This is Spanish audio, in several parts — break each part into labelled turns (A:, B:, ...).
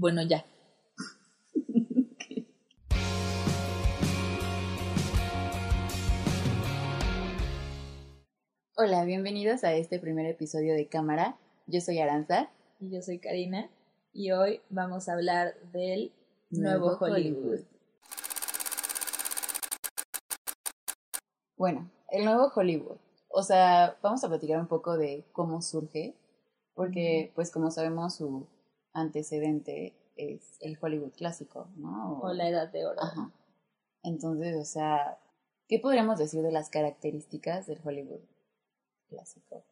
A: Bueno, ya.
B: Hola, bienvenidos a este primer episodio de Cámara. Yo soy Aranza.
A: Y yo soy Karina. Y hoy vamos a hablar del nuevo, Hollywood.
B: Bueno, el nuevo Hollywood. O sea, vamos a platicar un poco de cómo surge, porque pues como sabemos su antecedente es el Hollywood clásico, ¿no?
A: O, la Edad de Oro.
B: Ajá. Entonces, o sea, ¿qué podríamos decir de las características del Hollywood clásico?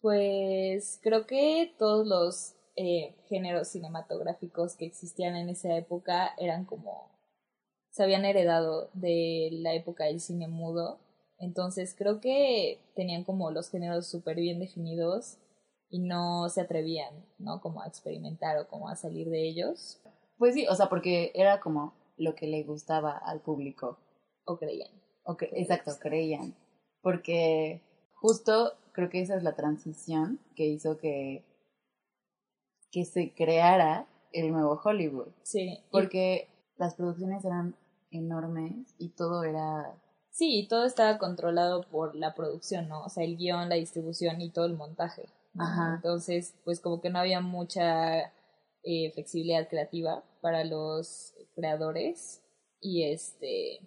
A: Pues creo que todos los eh, géneros cinematográficos que existían en esa época eran como se habían heredado de la época del cine mudo entonces creo que tenían como los géneros súper bien definidos y no se atrevían, ¿no? Como a experimentar o como a salir de ellos.
B: Pues sí, o sea, porque era como lo que le gustaba al público.
A: O creían.
B: O exacto, creían. Porque justo creo que esa es la transición que hizo que, que se creara el nuevo Hollywood.
A: Sí.
B: Porque las producciones eran enormes y todo era
A: Sí, todo estaba controlado por la producción, ¿no? O sea, el guion, la distribución y todo el montaje. Ajá. Entonces, pues como que no había mucha eh, flexibilidad creativa para los creadores y este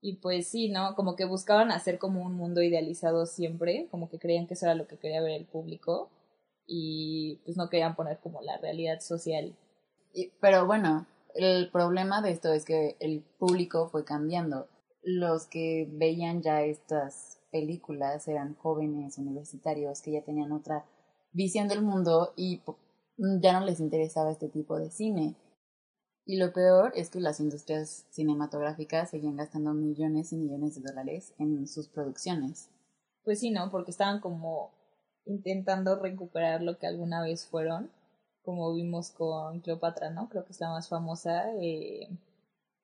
A: y pues sí, ¿no? Como que buscaban hacer como un mundo idealizado siempre, como que creían que eso era lo que quería ver el público y pues no querían poner como la realidad social.
B: pero bueno, el problema de esto es que el público fue cambiando los que veían ya estas películas eran jóvenes universitarios que ya tenían otra visión del mundo y ya no les interesaba este tipo de cine. Y lo peor es que las industrias cinematográficas seguían gastando millones y millones de dólares en sus producciones.
A: Pues sí, ¿no? Porque estaban como intentando recuperar lo que alguna vez fueron, como vimos con Cleopatra, ¿no? Creo que es la más famosa. Eh,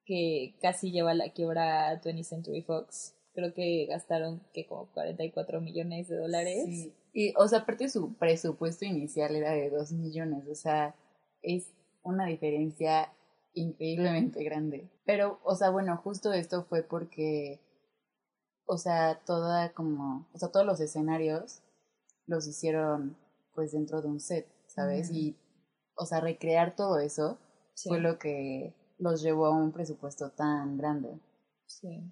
A: que casi lleva la quiebra a 20th Century Fox. Creo que gastaron que como 44 millones de dólares. Sí.
B: Y, o sea, aparte su presupuesto inicial era de 2 millones, o sea, es una diferencia increíblemente grande. Pero, o sea, bueno, justo esto fue porque, o sea, toda como, o sea, todos los escenarios los hicieron pues dentro de un set, ¿sabes? Y, o sea, recrear todo eso fue lo que los llevó a un presupuesto tan grande.
A: Sí.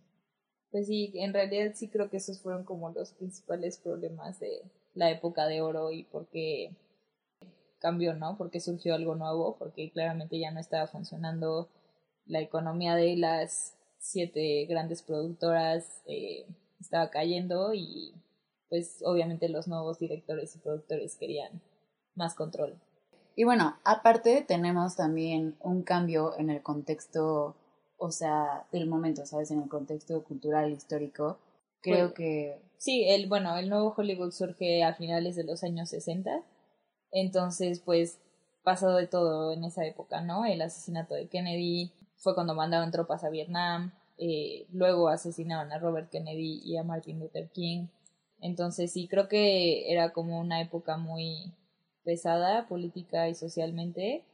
A: Pues sí, en realidad sí creo que esos fueron como los principales problemas de la época de oro y por qué cambió, ¿no? Porque surgió algo nuevo, porque claramente ya no estaba funcionando la economía de las siete grandes productoras, eh, estaba cayendo y pues obviamente los nuevos directores y productores querían más control.
B: Y bueno, aparte tenemos también un cambio en el contexto, o sea, del momento, ¿sabes? En el contexto cultural, histórico. Creo que...
A: Sí, el, bueno, el nuevo Hollywood surge a finales de los años 60. Entonces, pues, pasado de todo en esa época, ¿no? El asesinato de Kennedy, fue cuando mandaron tropas a Vietnam, eh, luego asesinaron a Robert Kennedy y a Martin Luther King. Entonces, sí, creo que era como una época muy pesada política y socialmente.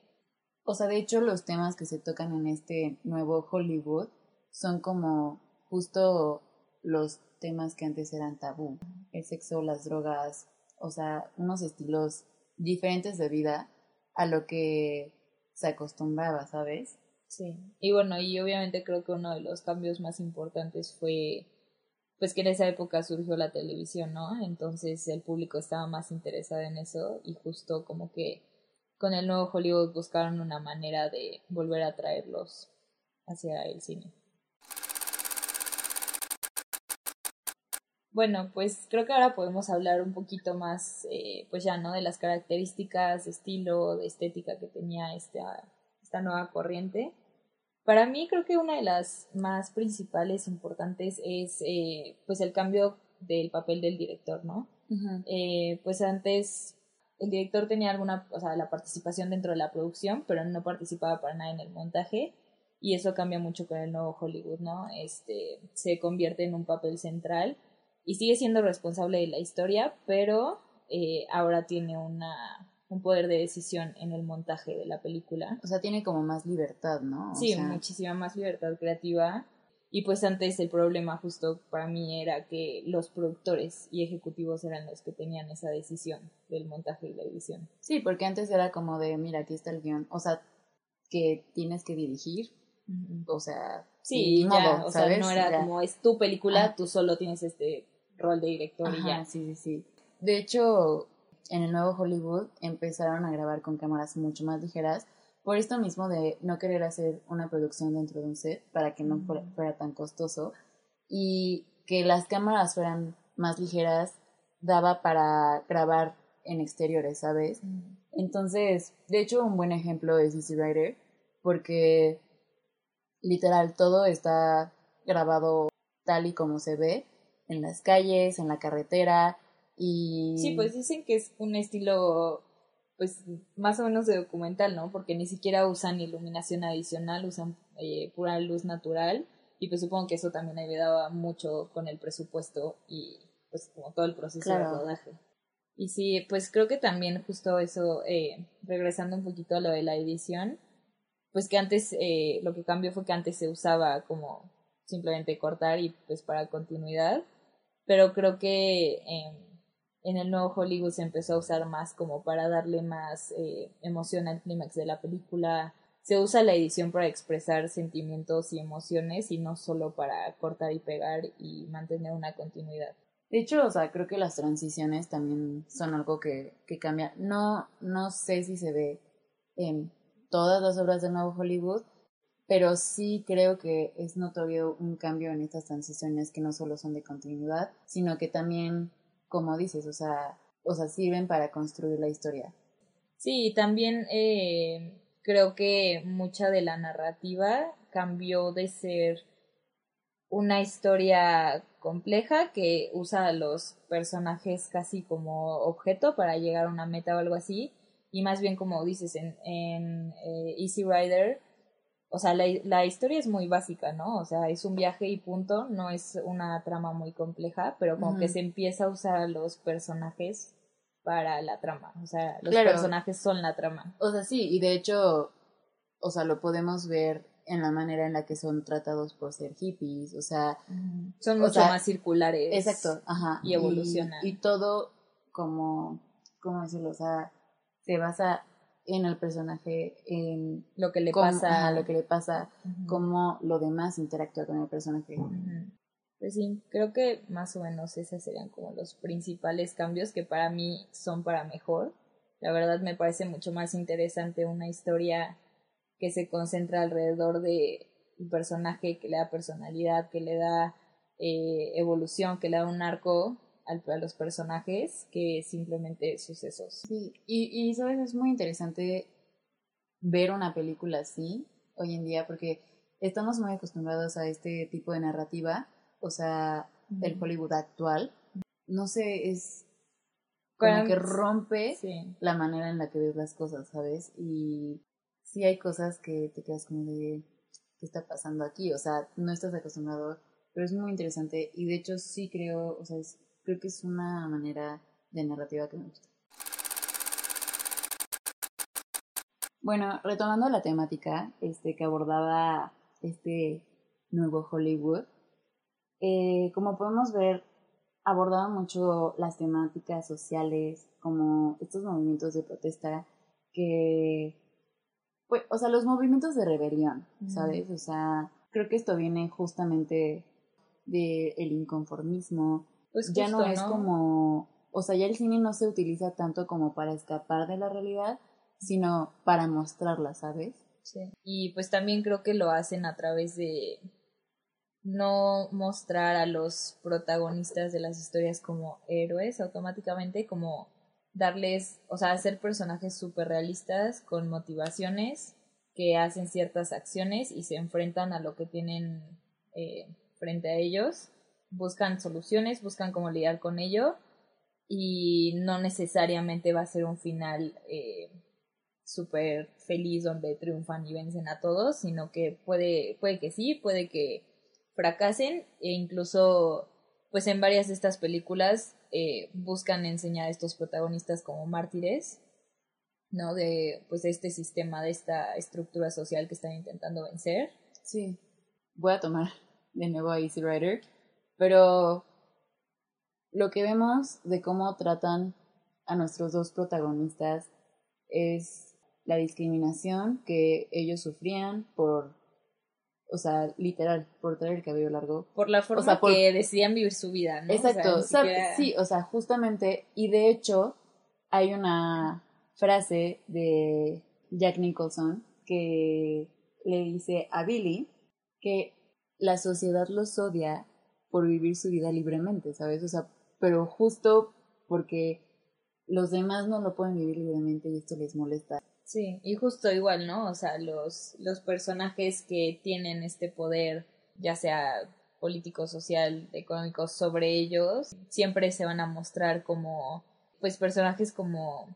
B: O sea, de hecho los temas que se tocan en este nuevo Hollywood son como justo los temas que antes eran tabú. El sexo, las drogas, o sea, unos estilos diferentes de vida a lo que se acostumbraba, ¿sabes?
A: Sí. Y bueno, y obviamente creo que uno de los cambios más importantes fue pues que en esa época surgió la televisión, ¿no? Entonces el público estaba más interesado en eso y justo como que con el nuevo Hollywood buscaron una manera de volver a traerlos hacia el cine. Bueno, pues creo que ahora podemos hablar un poquito más, eh, pues ya, ¿no? De las características, de estilo, de estética que tenía esta, esta nueva corriente. Para mí creo que una de las más principales importantes es eh, pues el cambio del papel del director, ¿no? eh, pues antes el director tenía alguna, o sea, la participación dentro de la producción, pero no participaba para nada en el montaje y eso cambia mucho con el nuevo Hollywood, ¿no? Este se convierte en un papel central y sigue siendo responsable de la historia, pero eh, ahora tiene una un poder de decisión en el montaje de la película.
B: O sea, tiene como más libertad, ¿no? O
A: sí,
B: sea,
A: muchísima más libertad creativa. Y pues antes el problema justo para mí era que los productores y ejecutivos eran los que tenían esa decisión del montaje y la edición.
B: Sí, porque antes era como de, mira, aquí está el guion. O sea, que tienes que dirigir. O sea,
A: Sí, no era
B: Ya.
A: como es tu película,
B: Ajá.
A: tú solo tienes este rol de director y ya.
B: sí, sí, sí. De hecho, en el nuevo Hollywood empezaron a grabar con cámaras mucho más ligeras por esto mismo de no querer hacer una producción dentro de un set para que no fuera, tan costoso y que las cámaras fueran más ligeras daba para grabar en exteriores, ¿sabes? Entonces, de hecho, un buen ejemplo es Easy Rider, porque literal todo está grabado tal y como se ve, en las calles, en la carretera, y...
A: Sí, pues dicen que es un estilo, pues más o menos de documental, ¿no? Porque ni siquiera usan iluminación adicional, usan eh, pura luz natural. Y pues supongo que eso también ayudaba mucho con el presupuesto y pues como todo el proceso
B: Claro.
A: de rodaje. Y sí, pues creo que también justo eso, eh, regresando un poquito a lo de la edición, pues que antes eh, lo que cambió fue que antes se usaba como simplemente cortar y pues para continuidad, pero creo que eh, en el nuevo Hollywood se empezó a usar más como para darle más eh, emoción al clímax de la película. Se usa la edición para expresar sentimientos y emociones y no solo para cortar y pegar y mantener una continuidad.
B: De hecho, o sea, creo que las transiciones también son algo que, que cambia. No, no sé si se ve en todas las obras del nuevo Hollywood, pero sí creo que es notorio un cambio en estas transiciones que no solo son de continuidad, sino que también, como dices, o sea, o sea sirven para construir la historia.
A: Sí, también eh, creo que mucha de la narrativa cambió de ser una historia compleja que usa a los personajes casi como objeto para llegar a una meta o algo así, y más bien como dices en, en eh, Easy Rider, o sea, la, la historia es muy básica, ¿no? O sea, es un viaje y punto, no es una trama muy compleja, pero como que se empieza a usar a los personajes para la trama, o sea, los
B: Claro.
A: personajes son la trama.
B: O sea, sí, y de hecho, o sea, lo podemos ver en la manera en la que son tratados por ser hippies, o sea,
A: Son mucho
B: sea,
A: más circulares.
B: Exacto, ajá.
A: y evolucionan.
B: Y, todo como, ¿cómo decirlo? O sea, se basa en el personaje, en
A: Lo que le
B: cómo-
A: pasa.
B: ajá, lo que le pasa,
A: Ujú.
B: cómo lo demás interactúa con el personaje.
A: Pues sí, creo que más o menos esos serían como los principales cambios que para mí son para mejor. La verdad me parece mucho más interesante una historia que se concentra alrededor de un personaje que le da personalidad, que le da eh, evolución, que le da un arco al- a los personajes que simplemente sucesos.
B: Sí, y, y sabes, es muy interesante ver una película así hoy en día porque estamos muy acostumbrados a este tipo de narrativa, o sea, del
A: Ujú.
B: Hollywood actual. No sé, es como que rompe
A: Sí.
B: la manera en la que ves las cosas, ¿sabes? Y sí hay cosas que te quedas como de, ¿qué está pasando aquí? O sea, no estás acostumbrado, pero es muy interesante y de hecho sí creo, o sea, es- creo que es una manera de narrativa que me gusta. Bueno, retomando la temática este, que abordaba este nuevo Hollywood, eh, como podemos ver, abordaba mucho las temáticas sociales, como estos movimientos de protesta que, pues, o sea, los movimientos de rebelión. ¿sabes? O sea, creo que esto viene justamente del el inconformismo.
A: Pues
B: ya no es como, o sea, ya el cine no se utiliza tanto como para escapar de la realidad, sino para mostrarla, ¿sabes?
A: Sí. Y pues también creo que lo hacen a través de no mostrar a los protagonistas de las historias como héroes automáticamente, como darles, o sea, hacer personajes súper realistas con motivaciones que hacen ciertas acciones y se enfrentan a lo que tienen eh, frente a ellos, buscan soluciones, buscan cómo lidiar con ello y no necesariamente va a ser un final eh, súper feliz donde triunfan y vencen a todos, sino que puede, puede que sí, puede que fracasen e incluso pues en varias de estas películas eh, buscan enseñar a estos protagonistas como mártires ¿no? De, pues, este sistema, de esta estructura social que están intentando vencer.
B: Sí. Voy a tomar de nuevo a Easy Rider, pero lo que vemos de cómo tratan a nuestros dos protagonistas es la discriminación que ellos sufrían por, o sea, literal, por tener el cabello largo.
A: Por la forma que decidían vivir su vida, ¿no?
B: Exacto, sí, o sea, justamente, y de hecho hay una frase de Jack Nicholson que le dice a Billy que la sociedad los odia por vivir su vida libremente, ¿sabes? O sea, pero justo porque los demás no lo pueden vivir libremente y esto les molesta.
A: Sí, y justo igual, ¿no? O sea, los, los personajes que tienen este poder, ya sea político, social, económico, sobre ellos, siempre se van a mostrar como, pues, personajes como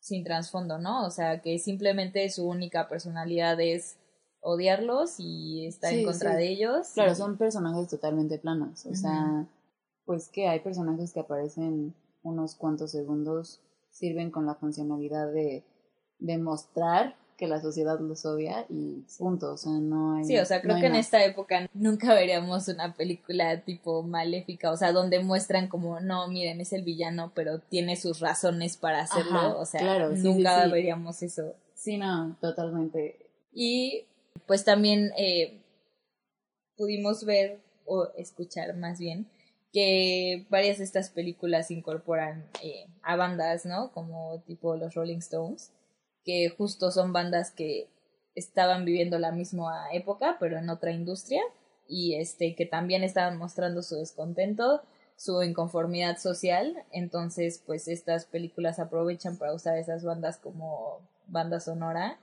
A: sin trasfondo, ¿no? O sea, que simplemente su única personalidad es odiarlos y estar en contra de ellos.
B: Claro, son personajes totalmente planos, o sea, pues que hay personajes que aparecen unos cuantos segundos, sirven con la funcionalidad de demostrar que la sociedad los odia y punto, o sea, no hay...
A: Sí, o sea, creo que en esta época nunca veríamos una película tipo maléfica, o sea, donde muestran como, no, miren, es el villano, pero tiene sus razones para hacerlo, o sea, claro, nunca veríamos eso.
B: Sí, no, totalmente.
A: Y pues también eh, pudimos ver o escuchar más bien que varias de estas películas incorporan eh, a bandas, ¿no? Como tipo los Rolling Stones que justo son bandas que estaban viviendo la misma época, pero en otra industria, y este, que también estaban mostrando su descontento, su inconformidad social, entonces pues estas películas aprovechan para usar esas bandas como banda sonora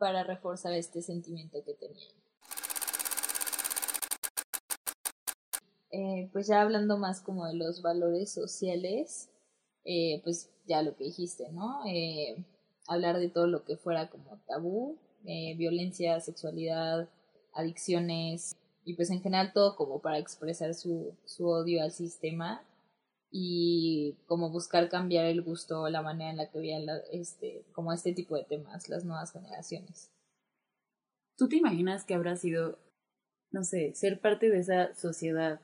A: para reforzar este sentimiento que tenían. Eh, pues ya hablando más como de los valores sociales, eh, pues ya lo que dijiste, ¿no? Eh, hablar de todo lo que fuera como tabú, eh, violencia, sexualidad, adicciones y pues en general todo como para expresar su, su odio al sistema y como buscar cambiar el gusto o la manera en la que veían este, como este tipo de temas las nuevas generaciones.
B: ¿Tú te imaginas que habrá sido, no sé, ser parte de esa sociedad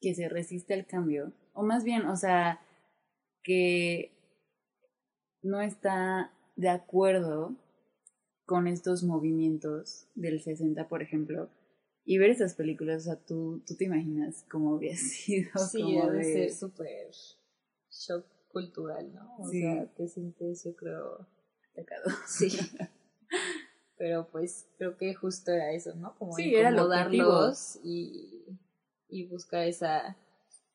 B: que se resiste al cambio? O más bien, o sea, que no está de acuerdo con estos movimientos del 60, por ejemplo, y ver esas películas, o sea, tú, tú te imaginas cómo había sido.
A: Sí, debe ser súper shock cultural, ¿no? O sea, te sientes, yo creo, atacado. Sí. Pero pues creo que justo era eso, ¿no? Como sí, incomodarlos y, y buscar esa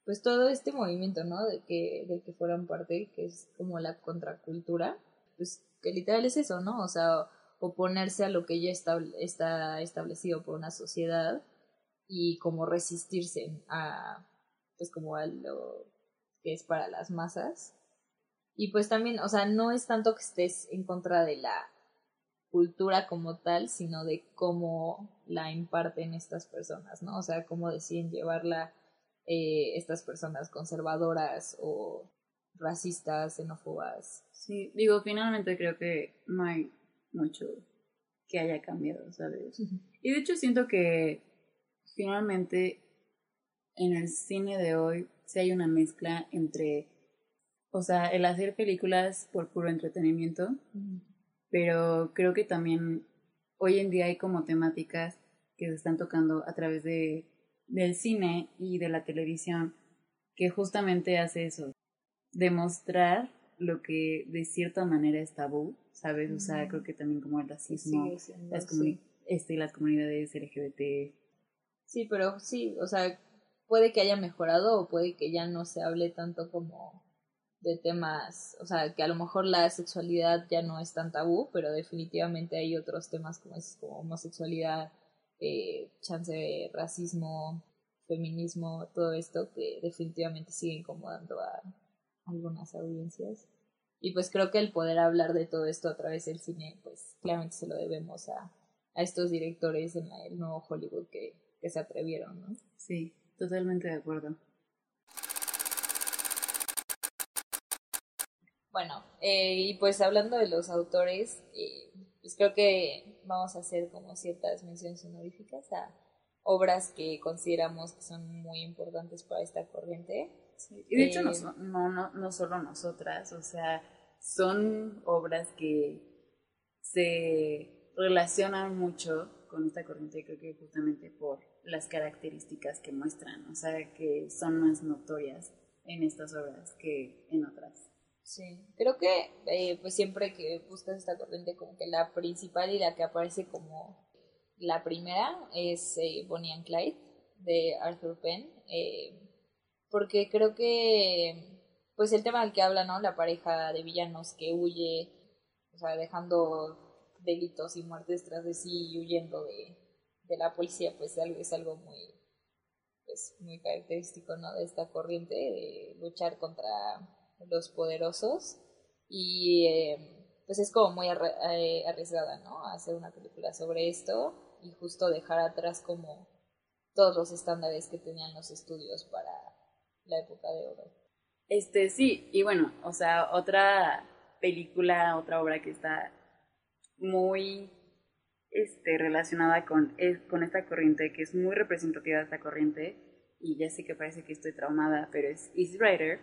A: pues todo este movimiento, ¿no? De que, de que fueran parte, que es como la contracultura, pues que literal es eso, ¿no? O sea, oponerse a lo que ya está, está establecido por una sociedad y como resistirse a, pues como a lo que es para las masas. Y pues también, o sea, no es tanto que estés en contra de la cultura como tal, sino de cómo la imparten estas personas, ¿no? O sea, cómo deciden llevarla eh, estas personas conservadoras o racistas, xenófobas.
B: Sí, digo, finalmente creo que no hay mucho que haya cambiado, ¿sabes? Y de hecho siento que finalmente en el cine de hoy sí hay una mezcla entre, o sea, el hacer películas por puro entretenimiento, pero creo que también hoy en día hay como temáticas que se están tocando a través de del cine y de la televisión que justamente hace eso, demostrar lo que de cierta manera es tabú, ¿sabes? O sea, creo que también como el racismo, las, este, las comunidades LGBT.
A: Sí, pero sí, o sea, puede que haya mejorado o puede que ya no se hable tanto como de temas, o sea, que a lo mejor la sexualidad ya no es tan tabú, pero definitivamente hay otros temas como es como homosexualidad, eh, chance de racismo, feminismo, todo esto que definitivamente sigue incomodando a algunas audiencias. Y pues creo que el poder hablar de todo esto a través del cine, pues claramente se lo debemos a, a estos directores en el nuevo Hollywood que, que se atrevieron, ¿no?
B: Sí, totalmente de acuerdo.
A: Bueno, eh, y pues hablando de los autores, eh, pues creo que vamos a hacer como ciertas menciones honoríficas a obras que consideramos que son muy importantes para esta corriente.
B: Y de hecho no,
A: Eh,
B: no, no, no solo nosotras, o sea, son obras que se relacionan mucho con esta corriente, creo que justamente por las características que muestran, o sea, que son más notorias en estas obras que en otras.
A: Sí, creo que eh, pues siempre que buscas esta corriente como que la principal y la que aparece como la primera es eh, Bonnie and Clyde de Arthur Penn, eh, porque creo que pues el tema del que habla, ¿no? La pareja de villanos que huye, o sea, dejando delitos y muertes tras de sí y huyendo de, de la policía, pues es algo muy pues muy característico, ¿no? De esta corriente de luchar contra los poderosos y eh, pues es como muy eh, arriesgada, ¿no? Hacer una película sobre esto y justo dejar atrás como todos los estándares que tenían los estudios para la época de oro.
B: Este, sí, y bueno, o sea, otra película, otra obra que está muy este, relacionada con, con esta corriente, que es muy representativa de esta corriente, y ya sé que parece que estoy traumada, pero es Easy Rider.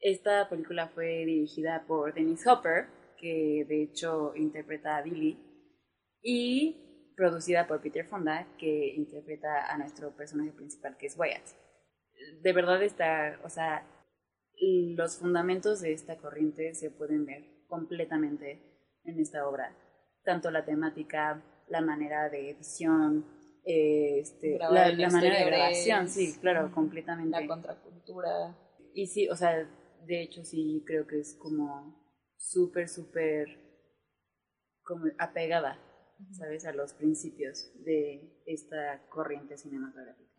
B: Esta película fue dirigida por Dennis Hopper, que de hecho interpreta a Billy, y producida por Peter Fonda, que interpreta a nuestro personaje principal, que es Wyatt. De verdad está, o sea, los fundamentos de esta corriente se pueden ver completamente en esta obra. Tanto la temática, la manera de edición, eh, este, la, manera de grabación, sí, claro, completamente.
A: La contracultura.
B: Y sí, o sea, de hecho sí creo que es como súper, súper como apegada, ¿sabes? A los principios de esta corriente cinematográfica.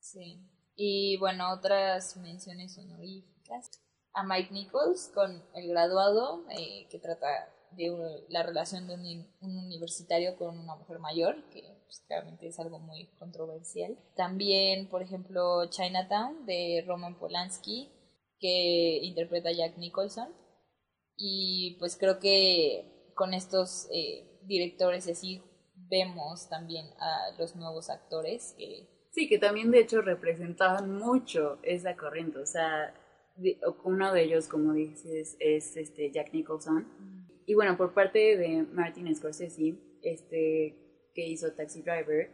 A: Sí. Y bueno, otras menciones honoríficas. A Mike Nichols con El Graduado, eh, que trata de un- la relación de un, un universitario con una mujer mayor, que pues, claramente es algo muy controversial. También, por ejemplo, Chinatown de Roman Polanski, que interpreta a Jack Nicholson. Y pues creo que con estos eh, directores así vemos también a los nuevos actores que
B: Sí, que también de hecho representaban mucho esa corriente, o sea, uno de ellos, como dices, es este Jack Nicholson. Y bueno, por parte de Martin Scorsese, este, que hizo Taxi Driver,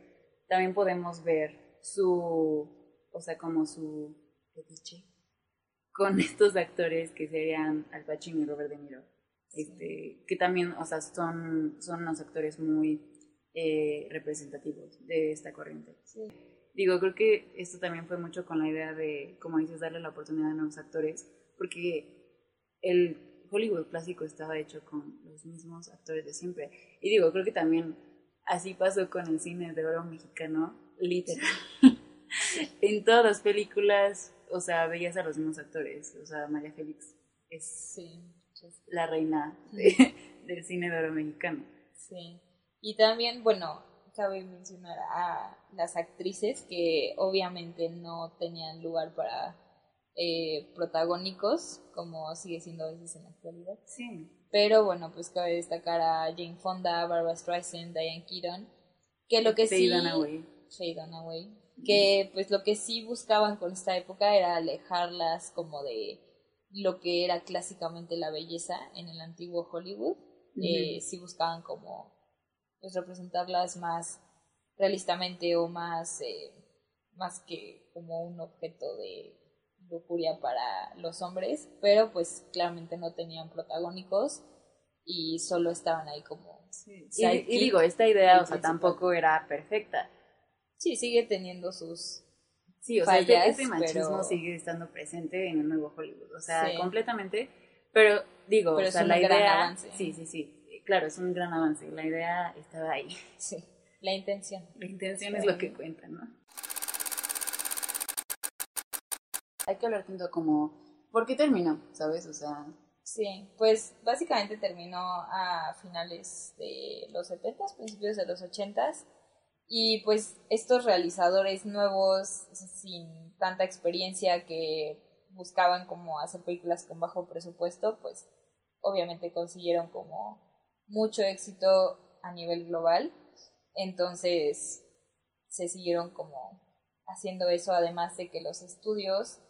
B: también podemos ver su, o sea, como su fetiche con estos actores que serían Al Pacino y Robert De Niro. Este, que también, o sea, son, son unos actores muy eh, representativos de esta corriente. Digo, creo que esto también fue mucho con la idea de, como dices, darle la oportunidad a nuevos actores, porque el Hollywood clásico estaba hecho con los mismos actores de siempre. Y digo, creo que también así pasó con el cine de oro mexicano, literal. en todas las películas, o sea, veías a los mismos actores. O sea, María Félix es
A: Sí,
B: la reina de- del cine de oro mexicano.
A: sí. Y también, bueno, cabe mencionar a las actrices que obviamente no tenían lugar para eh, protagónicos, como sigue siendo a veces en la actualidad.
B: Sí.
A: Pero bueno, pues cabe destacar a Jane Fonda, Barbara Streisand, Diane Keaton, que lo que
B: Faye
A: sí...
B: Dunaway.
A: Faye Dunaway, que pues lo que sí buscaban con esta época era alejarlas como de lo que era clásicamente la belleza en el antiguo Hollywood. Eh, sí buscaban como pues representarlas más realistamente o más eh, más que como un objeto de lujuria para los hombres, pero pues claramente no tenían protagónicos y solo estaban ahí como
B: Sí. Y, digo, esta idea, o sea, tampoco era perfecta.
A: Sí, sigue teniendo sus
B: Sí, o sea, este, este machismo
A: pero-
B: sigue estando presente en el nuevo Hollywood, o sea,
A: Sí.
B: completamente. Pero digo,
A: Pero
B: o
A: es
B: sea,
A: un
B: la
A: gran
B: idea,
A: avance.
B: sí, sí, sí, claro, es un gran avance. La idea estaba ahí.
A: Sí, la intención.
B: La intención
A: Sí.
B: es lo que cuenta, ¿no? Hay que hablar tanto como, ¿por qué terminó? ¿Sabes? O sea,
A: Sí, pues básicamente terminó a finales de los 70, principios de los 80 y pues estos realizadores nuevos sin tanta experiencia que buscaban como hacer películas con bajo presupuesto, pues obviamente consiguieron como mucho éxito a nivel global, entonces se siguieron como haciendo eso, además de que los estudios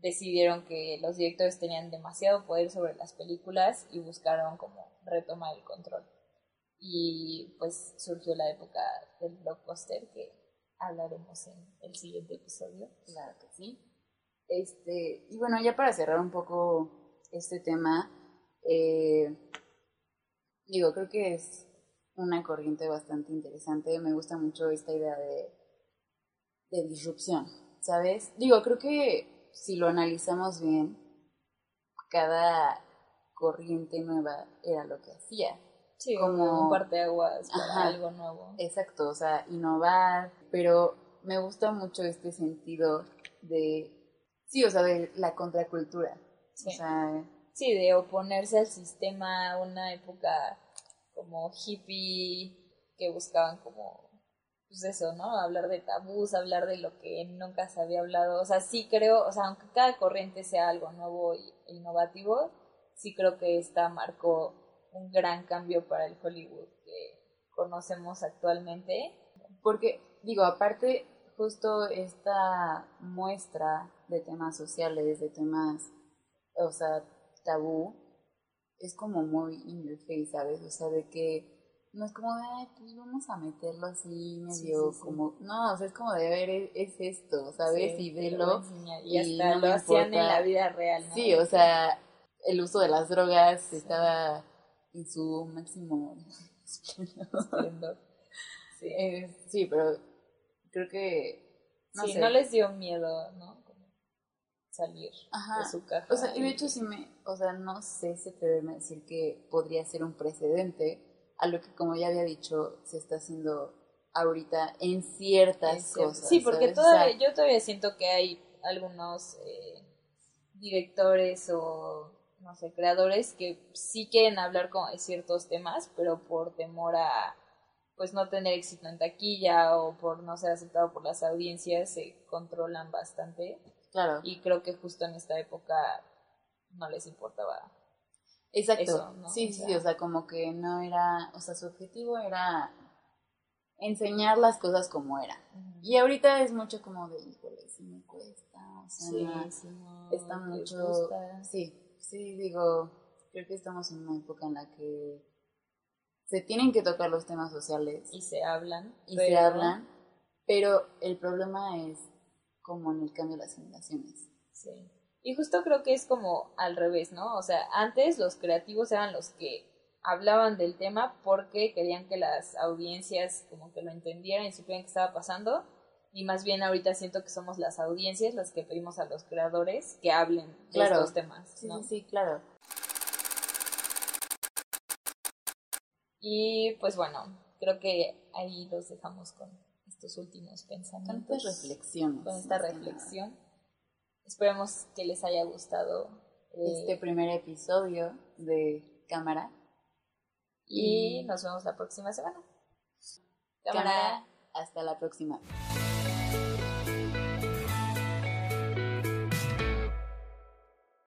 A: decidieron que los directores tenían demasiado poder sobre las películas y buscaron como retomar el control. Y pues surgió la época del blockbuster que hablaremos en el siguiente episodio.
B: Claro que sí. Este, y bueno, ya para cerrar un poco este tema, eh, digo, creo que es una corriente bastante interesante. Me gusta mucho esta idea de, de disrupción, ¿sabes? Digo, creo que si lo analizamos bien, cada corriente nueva era lo que hacía.
A: Sí, como un parteaguas para algo nuevo.
B: Exacto, o sea, innovar, pero me gusta mucho este sentido de, sí, o sea, de la contracultura.
A: Sí. O sea, sí, de oponerse al sistema, una época como hippie que buscaban como, pues eso, ¿no? Hablar de tabús, hablar de lo que nunca se había hablado. O sea, sí creo, o sea, aunque cada corriente sea algo nuevo e innovativo, sí creo que esta marcó un gran cambio para el Hollywood que conocemos actualmente.
B: Porque, digo, aparte, justo esta muestra de temas sociales, de temas, o sea, tabú, es como muy in your face, ¿sabes? O sea, de que no es como de, ay, pues vamos a meterlo así medio como, no, o sea, es como de ver, es, esto, ¿sabes? y verlo.
A: Y, hasta lo hacían en la vida real, ¿no?
B: Sí, o sea, el uso de las drogas estaba en su máximo esplendor. Sí. sí, pero creo que...
A: No sí, no les dio miedo, ¿no? Salir de su caja.
B: O sea, y de hecho sí me, o sea, no sé si atreverme a decir que podría ser un precedente a lo que, como ya había dicho, se está haciendo ahorita en ciertas cosas.
A: Sí, porque todavía, yo todavía siento que hay algunos eh, directores o no sé, creadores que sí quieren hablar de ciertos temas, pero por temor a pues no tener éxito en taquilla o por no ser aceptado por las audiencias se controlan bastante.
B: Claro.
A: Y creo que justo en esta época no les importaba.
B: Exacto. Sí, sí, o sea, como que no era, o sea, su objetivo era enseñar las cosas como eran. Y ahorita es mucho como de, híjole, si me cuesta, o sea, sí, está mucho, sí, Sí, digo, creo que estamos en una época en la que se tienen que tocar los temas sociales.
A: Y se hablan.
B: Y se hablan, pero el problema es como en el cambio de las generaciones.
A: Sí. Y justo creo que es como al revés, ¿no? O sea, antes los creativos eran los que hablaban del tema porque querían que las audiencias como que lo entendieran y supieran qué estaba pasando y más bien ahorita siento que somos las audiencias las que pedimos a los creadores que hablen de estos temas.
B: Sí, sí, claro.
A: Y pues bueno, creo que ahí los dejamos con estos últimos pensamientos.
B: Con reflexiones.
A: Con esta reflexión. Esperemos que les haya gustado
B: eh, este primer episodio de Cámara.
A: Y, nos vemos la próxima semana.
B: Cámara. Hasta la próxima.